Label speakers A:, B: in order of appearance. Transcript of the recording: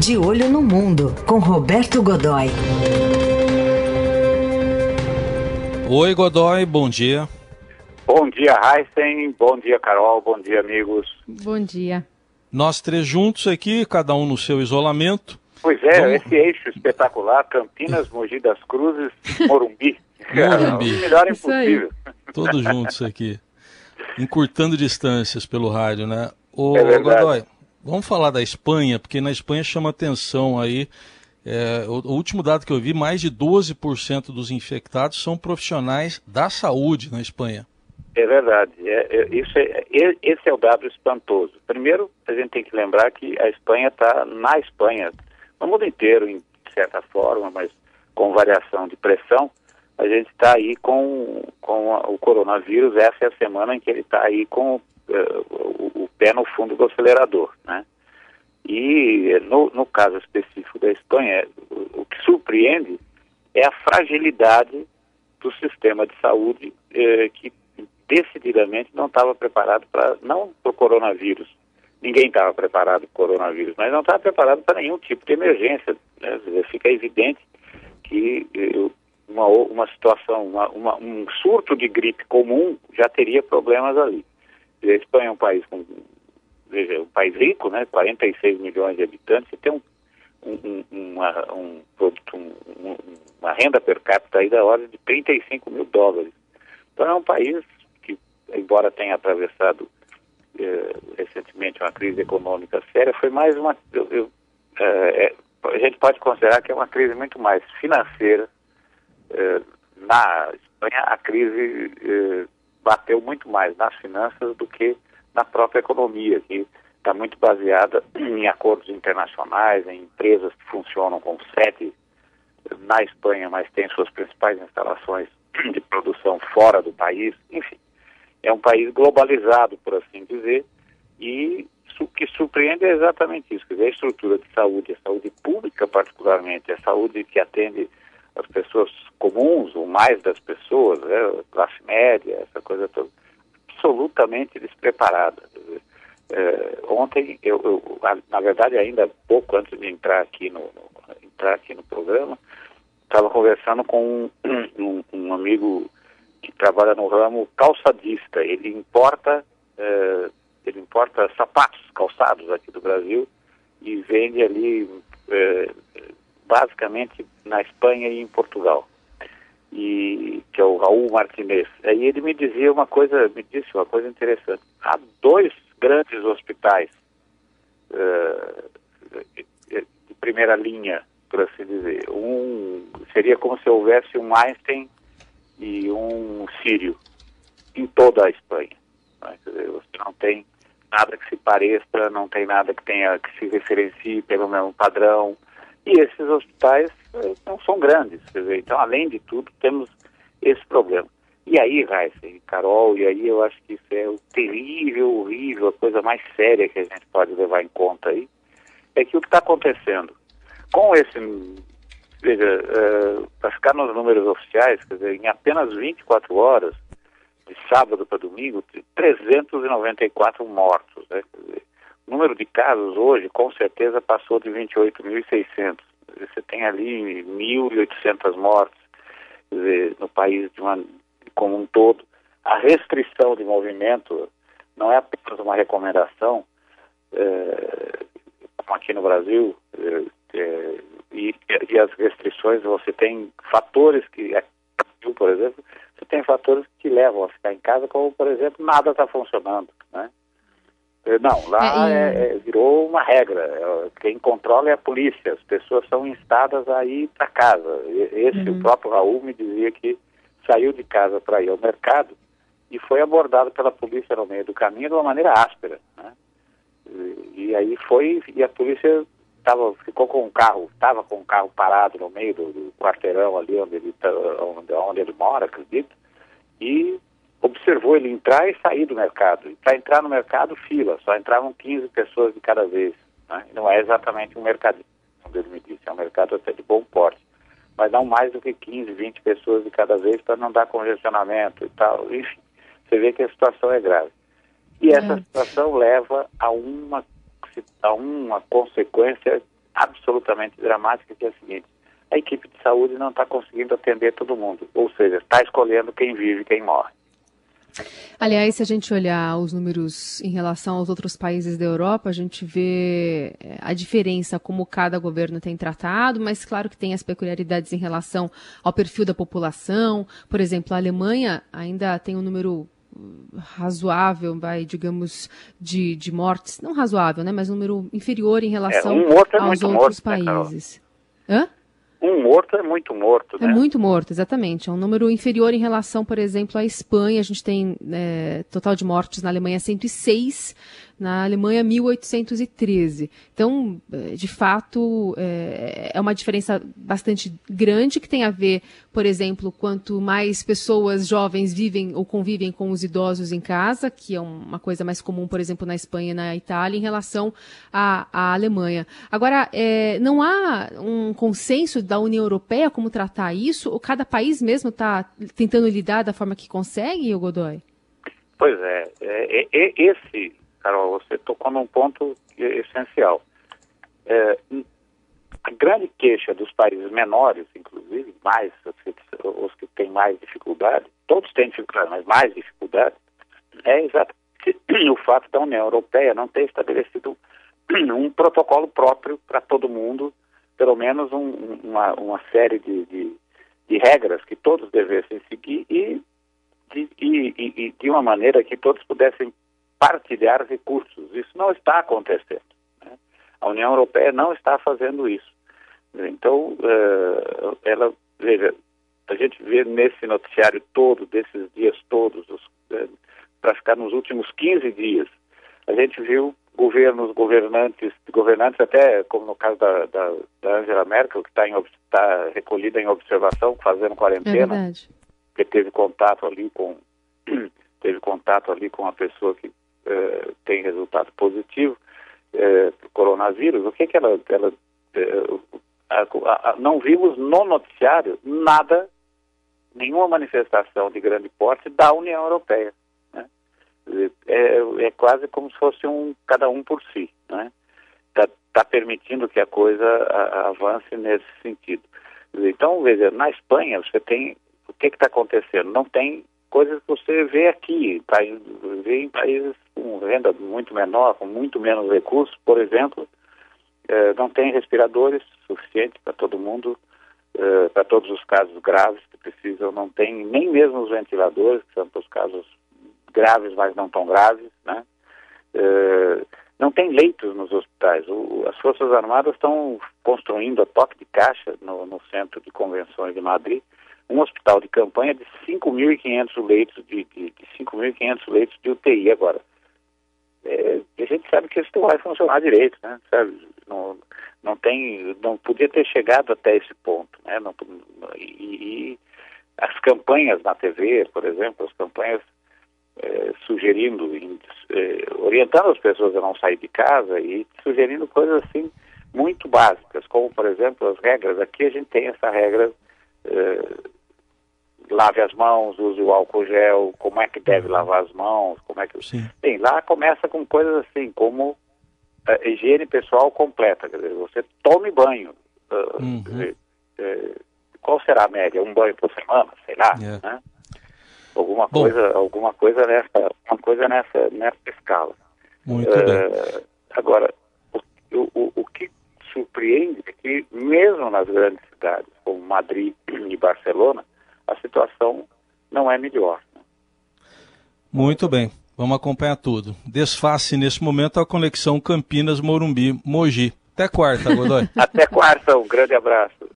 A: De Olho no Mundo, com Roberto Godoy.
B: Oi, Godoy, bom dia.
C: Bom dia, Heisen. Bom dia, Carol. Bom dia, amigos.
D: Bom dia.
B: Nós três juntos aqui, cada um no seu isolamento.
C: Pois é, Vamos... esse eixo espetacular, Campinas, Mogi das Cruzes, Morumbi.
B: Morumbi.
C: o melhor impossível.
B: Todos juntos aqui. Encurtando distâncias pelo rádio, né?
C: Ô, é Godoy,
B: vamos falar da Espanha, porque na Espanha chama atenção aí. É, o, o, último dado que eu vi, mais de 12% dos infectados são profissionais da saúde na Espanha.
C: É verdade. É, é, isso é, esse é o dado espantoso. Primeiro, a gente tem que lembrar que a Espanha está na Espanha, no mundo inteiro, em certa forma, mas com variação de pressão, a gente está aí com, com a, o coronavírus. Essa é a semana em que ele está aí com o, o, pé no fundo do acelerador, né? E no, no caso específico da Espanha, o, o que surpreende é a fragilidade do sistema de saúde eh, que decididamente não estava preparado para, não para o coronavírus, ninguém estava preparado para o coronavírus, mas não estava preparado para nenhum tipo de emergência. Né? Fica evidente que eh, uma, uma situação, uma, uma, um surto de gripe comum já teria problemas ali. A Espanha é um país com, veja, um país rico, né? 46 milhões de habitantes, e tem um, um, uma, um um, uma renda per capita aí da ordem de 35 mil dólares. Então é um país que, embora tenha atravessado eh, recentemente uma crise econômica séria, foi mais uma. Eu, eu, eh, é, a gente pode considerar que é uma crise muito mais financeira. Eh, na Espanha, a crise eh, bateu muito mais nas finanças do que na própria economia, que está muito baseada em acordos internacionais, em empresas que funcionam com sede na Espanha, mas têm suas principais instalações de produção fora do país, enfim. É um país globalizado, por assim dizer, e o que surpreende é exatamente isso, quer dizer, a estrutura de saúde, a saúde pública particularmente, a saúde que atende as pessoas comuns, ou mais das pessoas, né, classe média, essa coisa toda, absolutamente despreparada. É, ontem, eu, eu, na verdade, ainda pouco antes de entrar aqui no, no entrar aqui no programa, estava conversando com um, um, um, amigo que trabalha no ramo calçadista. Ele importa, é, ele importa sapatos, calçados aqui do Brasil e vende ali é, basicamente na Espanha e em Portugal. E que é o Raul Martinez. Aí ele me dizia uma coisa, me disse uma coisa interessante. Há dois grandes hospitais uh, de primeira linha, por assim dizer. Um seria como se houvesse um Einstein e um Sírio em toda a Espanha. Né? Dizer, você não tem nada que se pareça, não tem nada que tenha que se referencie pelo mesmo padrão. E esses hospitais não são grandes. Então, além de tudo, temos esse problema. E aí, e Carol, e aí eu acho que isso é o terrível, horrível, a coisa mais séria que a gente pode levar em conta aí, é que o que está acontecendo com esse, veja, uh, para ficar nos números oficiais, quer dizer, em apenas 24 horas, de sábado para domingo, 394 mortos. Né? Dizer, o número de casos hoje, com certeza, passou de 28.600. Você tem ali 1.800 mortes dizer, no país uma, como um todo, a restrição de movimento não é apenas uma recomendação, é, como aqui no Brasil, é, é, e, e, as restrições, você tem fatores que, por exemplo, você tem fatores que levam a ficar em casa, como, por exemplo, nada está funcionando, né? Não, lá é, é, virou uma regra. Quem controla é a polícia. As pessoas são instadas a ir para casa. Esse, uhum. o próprio Raul me dizia que saiu de casa para ir ao mercado e foi abordado pela polícia no meio do caminho de uma maneira áspera. Né? E, e, aí foi, e a polícia tava, ficou com o carro, estava com o carro parado no meio do, do quarteirão ali onde ele, tá, onde, onde ele mora, acredito, e observou ele entrar e sair do mercado. Para entrar no mercado, fila, só entravam 15 pessoas de cada vez. Né? Não é exatamente um mercadinho, como ele me disse, é um mercado até de bom porte mas não mais do que 15, 20 pessoas de cada vez para não dar congestionamento e tal. Enfim, você vê que a situação é grave. E essa é. situação leva a uma, a uma consequência absolutamente dramática, que é a seguinte, a equipe de saúde não está conseguindo atender todo mundo, ou seja, está escolhendo quem vive e quem morre.
D: Aliás, se a gente olhar os números em relação aos outros países da Europa, a gente vê eh, a diferença como cada governo tem tratado, mas claro que tem as peculiaridades em relação ao perfil da população. Por exemplo, a Alemanha ainda tem um número hum, razoável, vai, digamos, de, de mortes, não razoável, né, mas um número inferior em relação
C: é, um é
D: aos outros morto, né, países.
C: Né, Hã? Um morto é muito morto,
D: é né? É muito morto, exatamente. É um número inferior em relação, por exemplo, à Espanha. A gente tem é, total de mortes na Alemanha 106, na Alemanha 1813. Então, eh, de fato, é, é uma diferença bastante grande que tem a ver, por exemplo, quanto mais pessoas jovens vivem ou convivem com os idosos em casa, que é uma coisa mais comum, por exemplo, na Espanha e na Itália, em relação à, à Alemanha. Agora, é, não há um consenso da União Europeia como tratar isso? Ou cada país mesmo está tentando lidar da forma que consegue, Godoy?
C: Pois é, é, é esse Carol, você tocou num ponto essencial. É, a grande queixa dos países menores, inclusive, mais os que têm mais dificuldade, todos têm dificuldade, mas mais dificuldade, é exatamente o fato da União Europeia não ter estabelecido um protocolo próprio para todo mundo, pelo menos um, uma, uma, série de, de, de, regras que todos devessem seguir e de, e, e de uma maneira que todos pudessem partilhar recursos. Isso não está acontecendo. Né? A União Europeia não está fazendo isso. Então, uh, ela, veja, a gente vê nesse noticiário todo, desses dias todos, uh, para ficar nos últimos 15 dias, a gente viu governos, governantes, governantes até, como no caso da, da, da Angela Merkel, que está tá recolhida em observação, fazendo quarentena,
D: é
C: que teve contato ali com teve contato ali com a pessoa que eh, tem resultado positivo eh, o coronavírus, o que, que ela. ela eh, a, a, a, não vimos no noticiário nada, nenhuma manifestação de grande porte da União Europeia. Né? É, é, quase como se fosse um cada um por si. Está né? Tá, tá permitindo que a coisa avance nesse sentido. Então, veja, na Espanha você tem. O que está acontecendo? Não tem coisas que você vê aqui, vê em países com renda muito menor, com muito menos recursos, por exemplo, eh, não tem respiradores suficientes para todo mundo, eh, para todos os casos graves que precisam, não tem nem mesmo os ventiladores, que são para os casos graves, mas não tão graves, né? Eh, não tem leitos nos hospitais. O, as Forças Armadas estão construindo a toque de caixa no, no Centro de Convenções de Madrid, um hospital de campanha de 5.500 leitos de, de, de 5.500 leitos de UTI agora. A gente sabe que isso não vai funcionar direito, né? Sabe? Não, não tem, não podia ter chegado até esse ponto, né? Não, e, e as campanhas na TV, por exemplo, as campanhas é, sugerindo, é, orientando as pessoas a não sair de casa e sugerindo coisas assim muito básicas, como por exemplo as regras. Aqui a gente tem essa regra é, lave as mãos, use o álcool gel, como é que deve uhum. lavar as mãos, como é que... Sim. Bem, lá começa com coisas assim, como uh, higiene pessoal completa, quer dizer, você tome banho. Uh, uhum. dizer, uh, qual será a média? Um banho por semana? Sei lá, yeah. É. né? Alguma Bom. coisa, alguma coisa nessa, uma coisa nessa, nessa escala.
B: Muito bem.
C: Agora, o, o, o que surpreende é que mesmo nas grandes cidades, como Madrid e Barcelona, a situação não é melhor.
B: Muito bem, vamos acompanhar tudo. Desface nesse momento a conexão Campinas-Morumbi-Mogi. Até quarta, Godoy.
C: Até quarta, um grande abraço.